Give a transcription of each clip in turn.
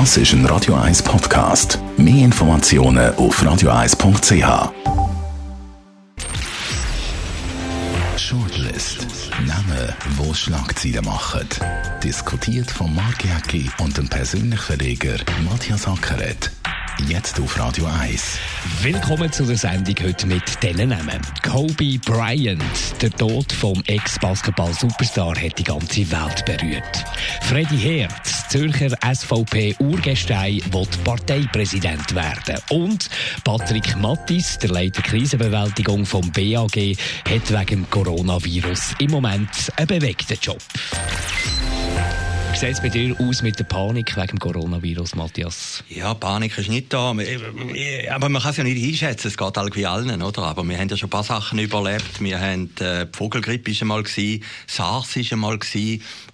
Das ist ein Radio 1 Podcast. Mehr Informationen auf radio1.ch. Shortlist. Namen, wo Schlagzeilen machen. Diskutiert von Mark Jäcki und dem persönlichen Verleger Matthias Ackeret. Jetzt auf Radio 1. Willkommen zu der Sendung heute mit diesen Namen. Kobe Bryant, der Tod vom Ex-Basketball-Superstar, hat die ganze Welt berührt. Freddy Herz, Zürcher SVP-Urgestein, wird Parteipräsident werden. Und Patrick Mattis, der Leiter Krisenbewältigung vom BAG, hat wegen Coronavirus im Moment einen bewegten Job. Wie sieht es bei dir aus mit der Panik wegen dem Coronavirus, Matthias? Ja, Panik ist nicht da. Aber man kann es ja nicht einschätzen. Es geht irgendwie allen, oder? Aber wir haben ja schon ein paar Sachen überlebt. Wir haben äh, die Vogelgrippe ist einmal SARS ist einmal.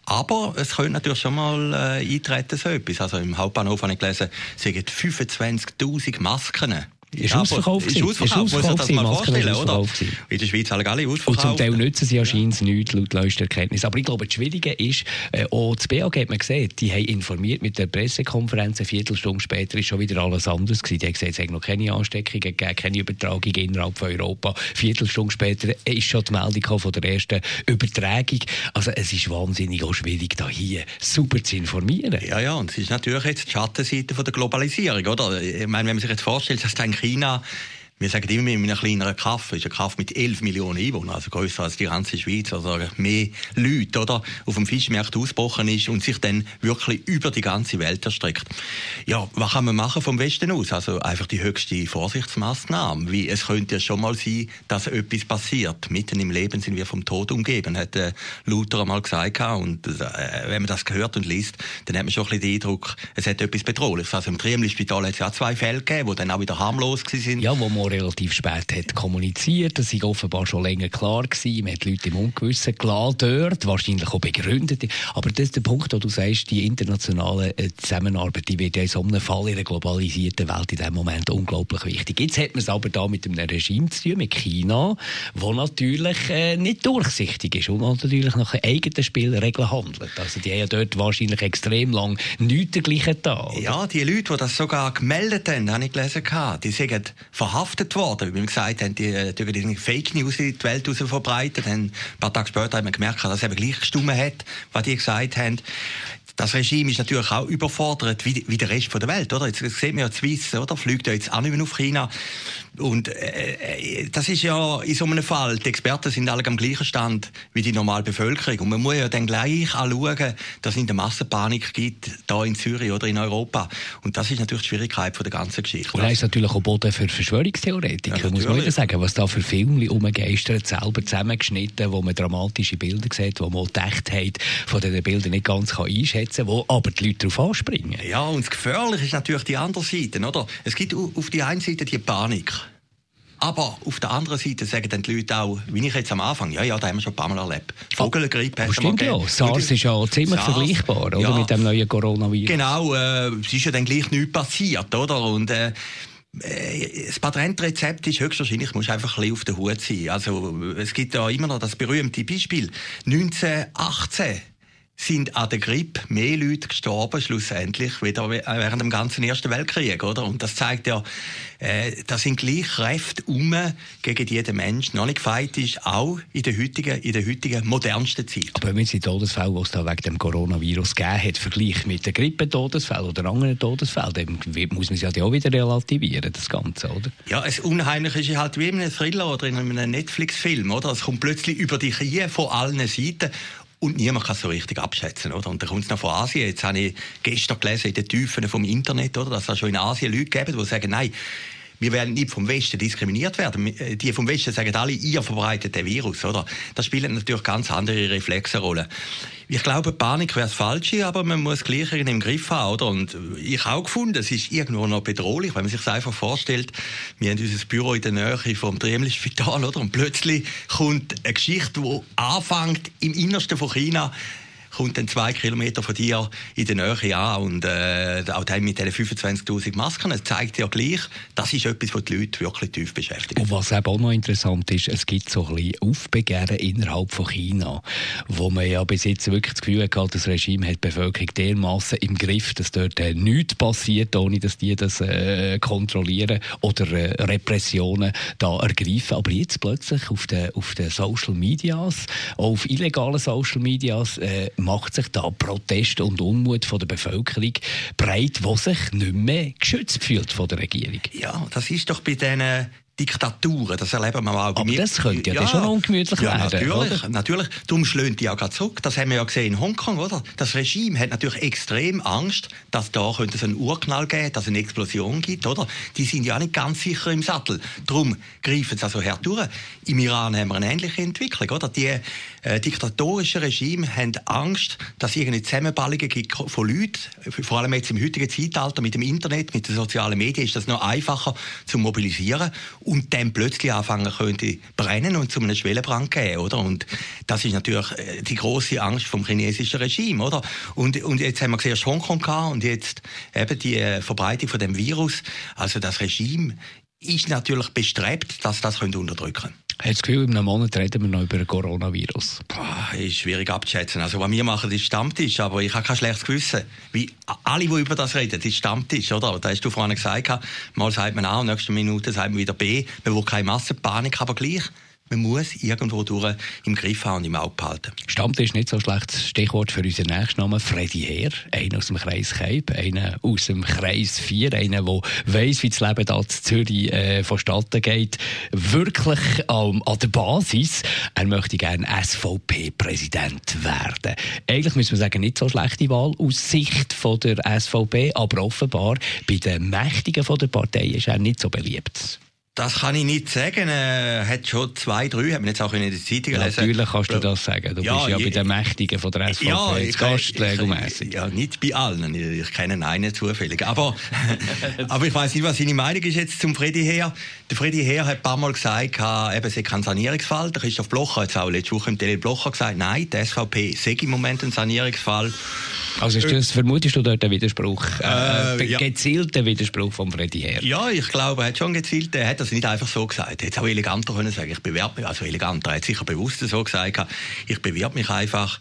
Aber es könnte natürlich schon mal äh, eintreten, so etwas. Also im Hauptbahnhof habe ich gelesen, es sind 25.000 Masken ist ausverkauft. Ist ausverkauft, muss man das mal vorstellen, oder? In der Schweiz alle alle ausverkauft. Und zum Teil nützen sie anscheinend ja. nichts, laut neuester Erkenntnis. Aber ich glaube, das Schwierige ist, äh, auch das BAG hat man gesehen, die haben informiert mit der Pressekonferenz, eine Viertelstunde später ist schon wieder alles anders gewesen. Die haben gesagt, es hat noch keine Ansteckungen gegeben, keine Übertragung innerhalb von Europa. Viertelstunde später ist schon die Meldung von der ersten Übertragung. Also es ist wahnsinnig auch schwierig, da hier super zu informieren. Ja, ja, und es ist natürlich jetzt die Schattenseite von der Globalisierung, oder? Ich meine, wenn man sich jetzt vorstellt, dass dann China wir sagen immer, in einem kleineren Kaff ist ein Kaff mit 11 Millionen Einwohnern, also größer als die ganze Schweiz, also mehr Leute, oder, auf dem Fischmarkt ausgebrochen ist und sich dann wirklich über die ganze Welt erstreckt. Ja, was kann man machen vom Westen aus? Also einfach die höchste Vorsichtsmaßnahme, wie es könnte ja schon mal sein, dass etwas passiert. Mitten im Leben sind wir vom Tod umgeben, hat äh, Luther einmal gesagt und äh, wenn man das hört und liest, dann hat man schon ein bisschen den Eindruck, es hat etwas Bedrohliches. Also im Triemli-Spital hat es ja zwei Fälle gegeben, die dann auch wieder harmlos waren. Ja, wo man relativ spät hat kommuniziert. Das war offenbar schon länger klar gewesen. Man hat Leute im Ungewissen gelassen dort, wahrscheinlich auch begründet. Aber das ist der Punkt, wo du sagst, die internationale äh, Zusammenarbeit, die wird ja in so einem Fall in einer globalisierten Welt in diesem Moment unglaublich wichtig. Jetzt hat man es aber da mit einem Regime zu tun, mit China, wo natürlich äh, nicht durchsichtig ist und natürlich nach eigenen Spielregeln handelt. Also die haben ja dort wahrscheinlich extrem lang nichts dergleichen da. Ja, die Leute, die das sogar gemeldet haben, habe ich gelesen, die sind verhaftet verhaftet worden. Wie wir gesagt haben, die, äh, die Fake News in die Welt verbreitet. Dann, ein paar Tage später haben wir gemerkt, dass es eben gleich gestimmt hat, was die gesagt haben. Das Regime ist natürlich auch überfordert, wie, wie der Rest der Welt, oder? Jetzt sehen wir ja die Swiss, oder? Fliegt ja jetzt auch nicht mehr auf China. Und äh, äh, das ist ja in so einem Fall, die Experten sind alle am gleichen Stand wie die normale Bevölkerung. Und man muss ja dann gleich anschauen, dass es in der Massenpanik gibt, da in Zürich oder in Europa. Und das ist natürlich die Schwierigkeit von der ganzen Geschichte. Und er ist natürlich auch Boden für Verschwörungstheoretiker, ja, muss man wieder sagen. Was da für Filme umgeistert, selber zusammengeschnitten, wo man dramatische Bilder sieht, wo man die Echtheit von diesen Bildern nicht ganz kann einschätzen kann, wo aber die Leute darauf anspringen. Ja, und das Gefährliche ist natürlich die andere Seite, oder? Es gibt auf die einen Seite die Panik. Aber auf der anderen Seite sagen dann die Leute auch, wie ich jetzt am Anfang, ja, ja, da haben wir schon ein paar Mal erlebt. Vogelgrippe oh, stimmt ja, SARS ist ja ziemlich SARS, vergleichbar, oder, ja, mit dem neuen Coronavirus. Genau, äh, es ist ja dann gleich nichts passiert, oder? Und, äh, äh das Patentrezept ist höchstwahrscheinlich, muss einfach ein bisschen auf der Hut sein. Also, es gibt ja immer noch das berühmte Beispiel. 1918 sind an der Grippe mehr Leute gestorben, schlussendlich, wieder während dem ganzen Ersten Weltkrieg, oder? Und das zeigt ja, äh, da sind gleich Kräfte um gegen jeden Menschen. Noch nicht gefeit ist, auch in der heutigen, in der heutigen modernsten Zeit. Aber wenn man die Todesfälle, die es da wegen dem Coronavirus gegeben hat, vergleicht mit den Grippetodesfällen oder anderen Todesfällen, dann muss man es ja auch wieder relativieren, das Ganze, oder? Ja, es Unheimliche ist halt wie in einem Thriller oder in einem Netflix-Film, oder? Es kommt plötzlich über dich hier von allen Seiten und niemand kann es so richtig abschätzen, oder? Und dann kommt es noch von Asien. Jetzt habe ich gestern gelesen in den Tiefen vom Internet, oder? Dass es schon in Asien Leute gibt, die sagen, nein, wir werden nicht vom Westen diskriminiert werden. Äh, die vom Westen sagen alle, ihr verbreitet den Virus, oder? Das spielt natürlich ganz andere Reflexe Rolle. Ich glaube, Panik wäre das Falsche, aber man muss gleich im Griff haben, oder? Und ich habe auch gefunden, es ist irgendwo noch bedrohlich, wenn man sich das einfach vorstellt. Wir haben unser Büro in der Nähe vom Triemli-Spital, oder? Und plötzlich kommt eine Geschichte, die anfängt im Innersten von China kommt dann zwei Kilometer von dir in der Nähe an und äh, auch dann mit diesen 25'000 Masken, das zeigt ja gleich, das ist etwas, was die Leute wirklich tief beschäftigt. Und was eben auch noch interessant ist, es gibt so ein bisschen Aufbegehren innerhalb von China, wo man ja bis jetzt wirklich das Gefühl hat, das Regime hat die Bevölkerung dermaßen im Griff, dass dort äh, nichts passiert, ohne dass die das äh, kontrollieren oder äh, Repressionen da ergreifen. Aber jetzt plötzlich auf den, auf den Social Medias, auch auf illegalen Social Medias, äh, macht sich da Protest und Unmut von der Bevölkerung breit, die sich nicht mehr geschützt fühlt von der Regierung. Ja, das ist doch bei diesen Diktaturen, das erleben wir auch bei Aber mir. das könnte ja, ja schon ungemütlich ja, werden, natürlich, oder? natürlich. Darum schlönt die ja gerade zurück. Das haben wir ja gesehen in Hongkong, oder? Das Regime hat natürlich extrem Angst, dass da könnte es einen Urknall geben, dass es eine Explosion gibt, oder? Die sind ja nicht ganz sicher im Sattel. Darum greifen sie also her durch. Im Iran haben wir eine ähnliche Entwicklung, oder? Die äh, diktatorischen Regime haben Angst, dass es irgendeine Zusammenballungen gibt von Leuten, vor allem jetzt im heutigen Zeitalter mit dem Internet, mit den sozialen Medien, ist das noch einfacher zu mobilisieren und dann plötzlich anfangen könnte brennen und zu einem Schwellenbrand gehen, oder? Und das ist natürlich äh, die große Angst vom chinesischen Regime, oder? Und, und jetzt haben wir gesehen, Hongkong und jetzt eben die äh, Verbreitung von dem Virus. Also das Regime ist natürlich bestrebt, dass das unterdrücken können. Hat das Gefühl, in einem Monat reden wir noch über Coronavirus? Boah, ist schwierig abzuschätzen. Also, was wir machen, ist Stammtisch, aber ich habe kein schlechtes Gewissen. Wie alle, die über das reden, ist Stammtisch, oder? Da hast du vorhin gesagt, mal sagt man A, nächste Minute sagt man wieder B. Man will keine Massenpanik, aber gleich man muss irgendwo durch im Griff haben und im Auge behalten. Stammtisch ist nicht so schlechtes Stichwort für unseren nächsten Namen. Freddy Heer, einer aus dem Kreis Keib, einer aus dem Kreis 4, einer, der weiss, wie das Leben da in Zürich äh, vonstatten geht. Wirklich ähm, an der Basis. Er möchte gerne SVP-Präsident werden. Eigentlich müssen wir sagen, nicht so schlechte Wahl aus Sicht von der SVP, aber offenbar bei den Mächtigen von der Partei ist er nicht so beliebt. Das kann ich nicht sagen. Er hat schon zwei, drei, haben wir jetzt auch in der Zeitung gelesen. Natürlich kannst du das sagen. Du ja, bist ja je, bei den Mächtigen von der SVP ja, ich, Gast regelmäßig. Ja, nicht bei allen. Ich, ich kenne einen zufällig. Aber, aber ich weiß nicht, was seine Meinung ist jetzt zum Freddy Heer. Der Freddy Heer hat ein paar Mal gesagt, eben, es sei kein Sanierungsfall. Der Christoph Blocher hat es auch letzte Woche im Tele Blocher gesagt, nein, die SVP sei im Moment ein Sanierungsfall. Also ist das, vermutest du dort einen Widerspruch, äh, äh, ja. gezielten Widerspruch von Freddy Heer? Ja, ich glaube, er hat schon gezielt, er hat das nicht einfach so gesagt. Er hätte es auch eleganter können sagen, ich bewerbe mich, also eleganter, er hat sicher bewusst so gesagt, ich bewerbe mich einfach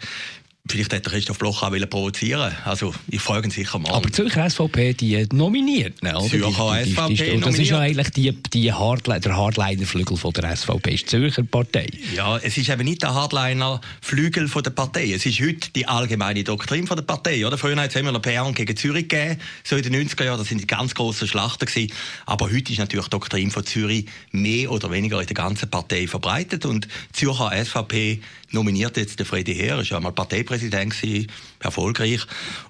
Vielleicht hätte Christoph Bloch auch provozieren Also, ich frage ihn sicher mal. Aber die Zürcher SVP, die nominiert, ne, oder? Zürcher die, die, die, und das ist ja eigentlich die, die Hardline, der Hardliner-Flügel der SVP, ist die Zürcher Partei. Ja, es ist eben nicht der Hardliner-Flügel der Partei. Es ist heute die allgemeine Doktrin der Partei, oder? Früher hat es immer noch Bern gegen Zürich gegeben, so in den 90er Jahren, das sind die ganz grossen Schlachten gewesen. Aber heute ist natürlich die Doktrin von Zürich mehr oder weniger in der ganzen Partei verbreitet und die Zürcher SVP nominiert jetzt der Freddy Heer, ist ja mal Parteipräsident erfolgreich.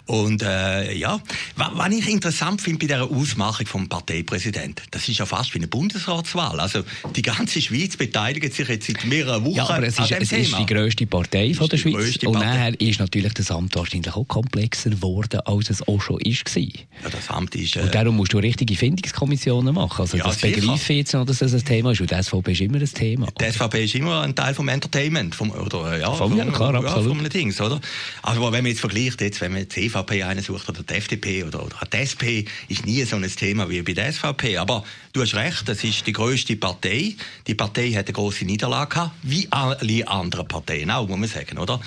Und äh, ja, was ich interessant finde bei dieser Ausmachung vom Parteipräsidenten, das ist ja fast wie eine Bundesratswahl. Also die ganze Schweiz beteiligt sich jetzt seit mehreren Wochen ja, aber es ist, es ist die grösste Partei von der Schweiz. Und nachher ist natürlich das Amt wahrscheinlich auch komplexer geworden, als es auch schon war. Ja, das Amt ist... Äh, und darum musst du richtige Findungskommissionen machen. Also ja, das begreife ich jetzt noch, dass das ein Thema ist. Und die SVP ist immer ein Thema. Die SVP ist immer ein Teil vom Entertainment, vom oder ja, vom, ja, klar, ja, absolut. Vom Dings, oder? Also wenn man jetzt vergleicht, jetzt, wenn man die CVP einen sucht oder die FDP oder, oder die SP, ist nie so ein Thema wie bei der SVP. Aber du hast recht, das ist die grösste Partei. Die Partei hat eine große Niederlage gehabt, wie alle anderen Parteien auch, muss man sagen, oder?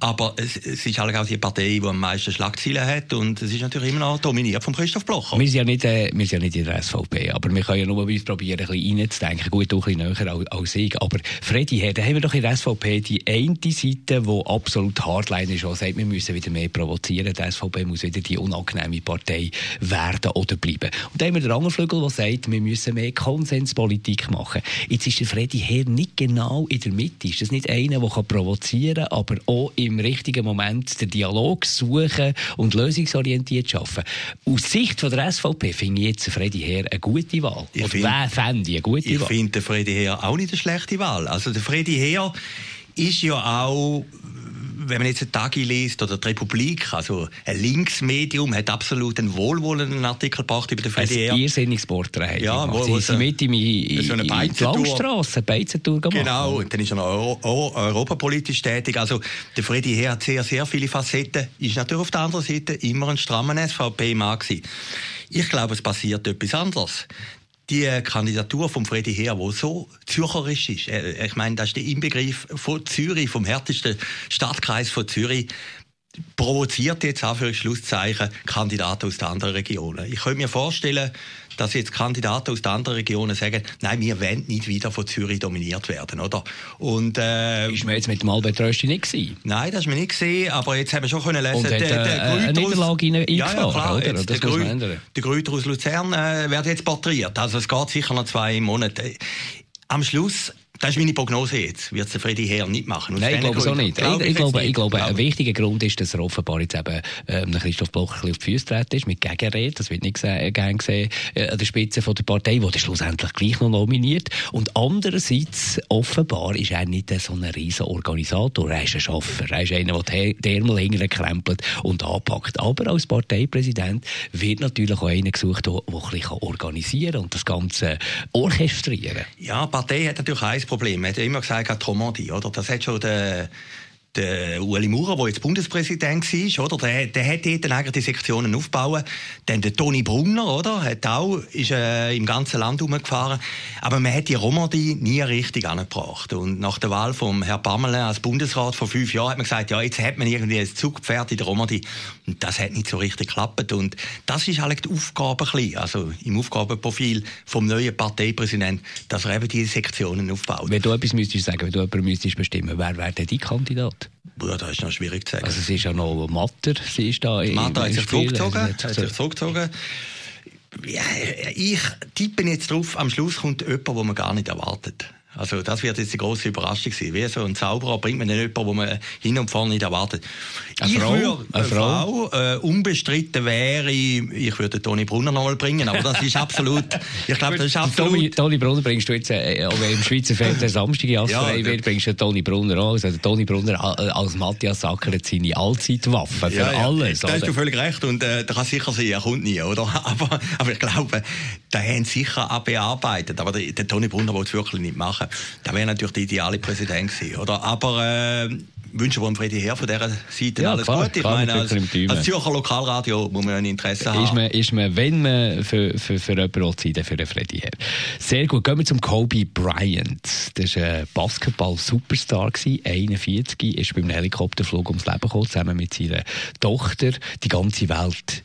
Aber es, es ist halt auch die Partei, die am meisten Schlagzeilen hat und es ist natürlich immer noch dominiert von Christoph Blocher. Wir sind ja nicht, äh, wir sind ja nicht in der SVP, aber wir können ja nur uns probieren, ein bisschen reinzudenken. Gut, auch ein bisschen näher als, ich. Aber Freddy, da haben wir doch in der SVP die eine Seite, die absolut Hardline ist, die sagt, wir müssen wieder mehr provozieren. Die SVP muss wieder die unangenehme Partei werden oder bleiben. Und dann haben wir den anderen Flügel, der sagt, wir müssen mehr Konsenspolitik machen. Jetzt ist der Freddy Herr nicht genau in der Mitte. Ist das nicht einer, der provozieren kann, aber auch richtigen Moment den Dialog suchen und lösungsorientiert arbeiten. Aus Sicht von der SVP finde ich jetzt Freddy Herr eine gute Wahl. Ich Oder wer fände eine gute ich Wahl? Ich finde Freddy Herr auch nicht eine schlechte Wahl. Also der Freddy Herr ist ja auch wenn man jetzt einen Tag liest oder die Republik, also ein Linksmedium, hat absolut einen wohlwollenden Artikel gebracht über den Freddy Ein irrsinniges Porträt. Ja, wo, wo sie mit ihm in, so eine Langstrasse, Beizentour gemacht. Genau, und dann ist er noch Euro, Euro, europapolitisch tätig. Also der Freddy Heer hat sehr, sehr viele Facetten, ist natürlich auf der anderen Seite immer ein strammer SVP-Mann. Ich glaube, es passiert etwas anderes die Kandidatur von Freddy Heer, die so zürcherisch ist, äh, ich meine, das ist der Inbegriff von Zürich, vom härtesten Stadtkreis von Zürich, provoziert jetzt auch für Schlusszeichen Kandidaten aus den anderen Regionen. Ich könnte mir vorstellen, dass jetzt Kandidaten aus den anderen Regionen sagen, nein, wir wollen nicht wieder von Zürich dominiert werden, oder? Und, äh, ist man jetzt mit dem Albert Rösti nicht gewesen? Nein, das ist mir nicht gesehen, aber jetzt haben wir schon können lesen, Und der, der, der äh, eine Niederlage eingefahren, ja, ja, klar, oder? Jetzt, der, Grü der Grüter aus Luzern äh, wird jetzt porträtiert, also es geht sicher noch zwei Monate. Am Schluss das ist meine Prognose jetzt. Wird es Freddy Herr nicht machen? Nein, ich glaube auch nicht. Glaube ich, ich, glaube, ich glaube, ein wichtiger Grund ist, dass er offenbar jetzt eben ähm, Christoph Bloch ein auf die Füße treten ist, mit Gegenrede. Das wird nicht äh, gern gesehen äh, an der Spitze von der Partei, die schlussendlich gleich noch nominiert. Und andererseits, offenbar, ist er nicht so ein riesen Organisator. Er ist ein Schaffer. Er ist einer, der die Ärmel hinterher krempelt und anpackt. Aber als Parteipräsident wird natürlich auch einer gesucht, der, der ein bisschen organisieren und das Ganze orchestrieren Ja, die Partei hat natürlich eins Problem. Er hat immer gesagt, Tromandi, oder? Das hat schon der der Ueli Maurer, der jetzt Bundespräsident war, oder? Der, der hat dort eigentlich die Sektionen aufgebaut. Dann der Toni Brunner, oder? Hat auch, ist äh, im ganzen Land herumgefahren. Aber man hat die Romandie nie richtig angebracht. Und nach der Wahl von Herrn Pamela als Bundesrat vor fünf Jahren hat man gesagt, ja, jetzt hat man irgendwie ein Zugpferd in der Romandie. Und das hat nicht so richtig geklappt. Und das ist halt die Aufgabe also im Aufgabenprofil vom neuen Parteipräsidenten, dass er eben diese Sektionen aufbaut. Wenn du etwas müsstest sagen, wenn du jemanden müsstest bestimmen, wer wäre denn dein Kandidat? Ja, das ist noch schwierig zu sagen. Also es ist ja noch Matter, sie ist da Matter hat sich zurückgezogen. Hat sich zurückgezogen. Ja, ich tippe jetzt drauf, am Schluss kommt jemand, den man gar nicht erwartet. Also das wird jetzt die große Überraschung sein. Wie so ein Zauberer bringt man jemanden, den man hin und vorne nicht erwartet. Eine ich Frau? Würde, eine, Frau? Frau äh, unbestritten wäre, ich würde Toni Brunner noch mal bringen, aber das ist absolut, ich glaube, das ist absolut... Toni, Toni Brunner bringst du jetzt, äh, auch im Schweizer Fernsehen Samstag ja, wird, bringst du Toni Brunner an. Also Toni Brunner äh, als Matthias Sacker hat seine Allzeitwaffe für ja, ja, alles. Da hast du völlig recht und äh, da kann sicher sein, er kommt nie, oder? Aber, aber ich glaube, da haben sicher auch bearbeitet, aber der, der Toni Brunner wollte es wirklich nicht machen. Da wäre natürlich der ideale Präsident gewesen, oder? Aber äh, wünschen wir Freddy Herr von dieser Seite ja, alles klar, Gute. Ich meine, als, als Zürcher Lokalradio muss man ein Interesse haben. Ist man, ist man wenn man für, für, für jemanden will, für den Freddy Herr. Sehr gut. Gehen wir zum Kobe Bryant. Das war ein Basketball-Superstar, 41, ist beim Helikopterflug ums Leben gekommen, zusammen mit seiner Tochter. Die ganze Welt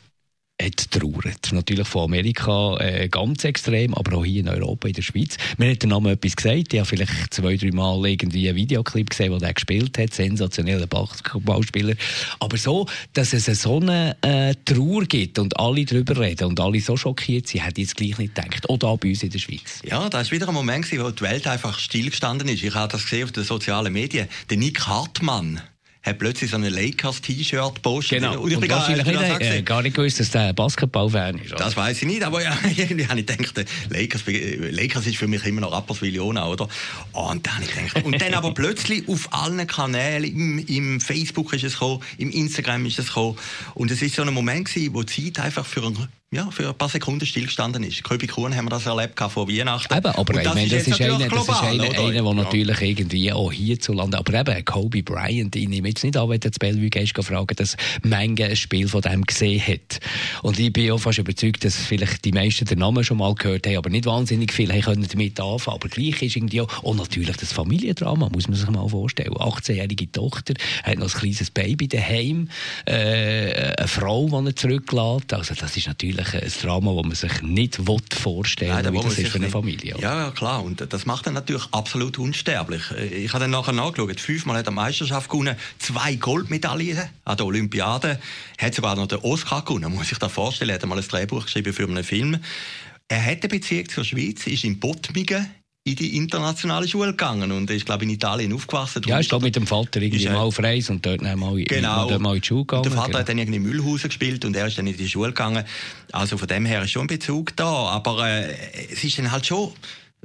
hat trauert. Natürlich von Amerika äh, ganz extrem, aber auch hier in Europa, in der Schweiz. Mir hat der Name etwas gesagt. Ich habe vielleicht zwei, drei Mal irgendwie einen Videoclip gesehen, wo der gespielt hat. Sensationeller Basketballspieler. Aber so, dass es so eine äh, Trauer gibt und alle darüber reden und alle so schockiert sind, hätte ich jetzt gleich nicht gedacht. Auch da bei uns in der Schweiz. Ja, da war wieder ein Moment, wo die Welt einfach stillgestanden ist. Ich habe das gesehen auf den sozialen Medien. Der Nick Hartmann, hat plötzlich so ein Lakers-T-Shirt gepostet. Genau. Und ich bin gar, nicht, äh, gar nicht gewusst, dass der Basketball-Fan ist. Oder? Das weiß ich nicht, aber ja, irgendwie habe ich gedacht, Lakers, Lakers ist für mich immer noch Rapperswil Jona, oder? Und dann habe ich gedacht, und dann aber plötzlich auf allen Kanälen, im, im Facebook ist es gekommen, im Instagram ist es gekommen. Und es ist so ein Moment gewesen, wo die Zeit einfach für einen ja, für ein paar Sekunden stillgestanden ist. Köbi Kuhn haben wir das erlebt vor Weihnachten. Eben, aber ich meine, das, ist einer, das ist einer, einer, der natürlich irgendwie auch hierzulande, aber eben Kobe Bryant, ich nehme jetzt nicht an, wenn du das Bellevue gehst, fragen, dass Menge ein Spiel von dem gesehen hat. Und ich bin auch fast überzeugt, dass vielleicht die meisten den Namen schon mal gehört haben, aber nicht wahnsinnig viele können damit anfangen. Aber gleich ist irgendwie auch, und natürlich das Familiendrama, muss man sich mal vorstellen. 18-jährige Tochter, hat noch ein kleines Baby daheim, äh, eine Frau, die er zurücklässt. Also das ist natürlich eigentlich ein Drama, das man sich nicht vorstellen will, wie das ist für eine Familie. Ja, ja, klar. Und das macht dann natürlich absolut unsterblich. Ich habe dann nachher nachgeschaut. Fünfmal hat er Meisterschaft gewonnen, zwei Goldmedaillen an der Olympiade. Hat sogar noch den Oscar gewonnen, muss ich da vorstellen. Er hat mal ein Drehbuch geschrieben für einen Film. Er hat eine Beziehung zur Schweiz, ist in Bottmingen in die internationale Schule gegangen und ist, glaube ich, in Italien aufgewachsen. Ja, ich glaube mit dem Vater irgendwie mal auf Reis und dort mal, genau. mal, mal in die Schule gegangen. der Vater genau. hat dann irgendwie in Mühlhausen gespielt und er ist dann in die Schule gegangen. Also von dem her ist schon ein Bezug da, aber äh, es ist dann halt schon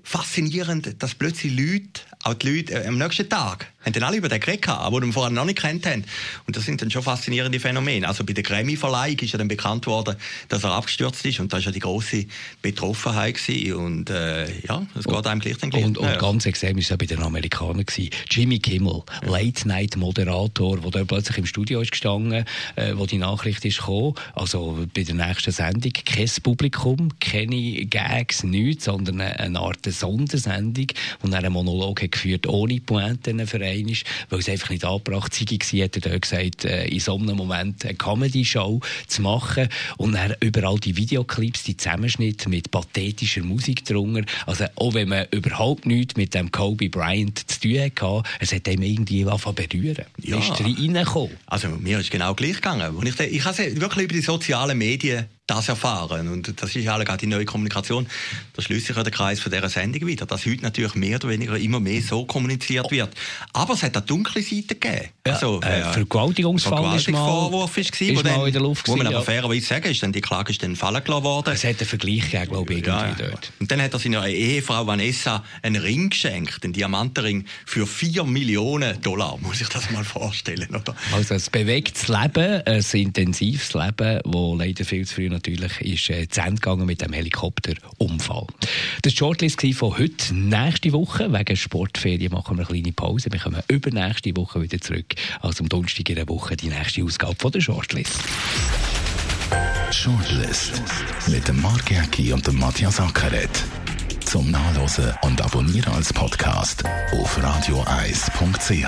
faszinierend, dass plötzlich Leute, auch die Leute äh, am nächsten Tag, haben dann alle über den geredet, die ihn vorher noch nicht kennt haben. Und das sind dann schon faszinierende Phänomene. Also bei der Grammy-Verleihung ist ja dann bekannt worden, dass er abgestürzt ist und da war ja die große Betroffenheit gewesen. und äh, ja, es geht einem gleich dann gleich. Und, und ganz extrem war es ja bei den Amerikanern gewesen. Jimmy Kimmel, ja. Late-Night-Moderator, der plötzlich im Studio ist gestanden, äh, wo die Nachricht ist gekommen, also bei der nächsten Sendung kein Publikum, keine Gags, nichts, sondern eine Art Sondersendung, wo er einen Monolog hat geführt ohne Pointe für ist, weil es einfach nicht angebracht war, hat er gesagt, äh, in so einem Moment eine Comedy-Show zu machen und dann überall die Videoclips, die Zusammenschnitte mit pathetischer Musik drunter, also auch wenn man überhaupt nichts mit dem Kobe Bryant zu tun hatte, es hat ihm irgendwie angefangen berühren. Ja. Ist reingekommen. Also mir ist genau gleich gegangen. ich, ich habe wirklich über die sozialen Medien das erfahren. Und das ist ja gerade die neue Kommunikation. Da schließt sich ja der Kreis von dieser Sendung wieder, dass heute natürlich mehr oder weniger immer mehr so kommuniziert wird. Aber es hat eine dunkle Seite gegeben. Ja, also, äh, Vergewaltigungsfall ist mal, ist, gewesen, ist wo, dann, in der Luft wo man aber fairerweise sagen, ist dann die Klage ist dann fallen gelassen worden. Es hat einen Vergleich gegeben, glaube ich, ja, dort. Und dann hat er seiner Ehefrau Vanessa einen Ring geschenkt, einen Diamantenring, für 4 Millionen Dollar. Muss ich das mal vorstellen, oder? Also ein bewegtes Leben, ein intensives Leben, das leider viel zu früh natürlich ist äh, zu Ende gegangen mit dem Helikopterunfall. Das war die Shortlist von heute. Nächste Woche, wegen Sportferien, machen wir eine kleine Pause. Wir kommen übernächste Woche wieder zurück. Also am Donnerstag in der Woche die nächste Ausgabe von der Shortlist. Shortlist mit dem Mark Jäcki und dem Matthias Ackeret. Zum Nachlesen und Abonnieren als Podcast auf radioeis.ch.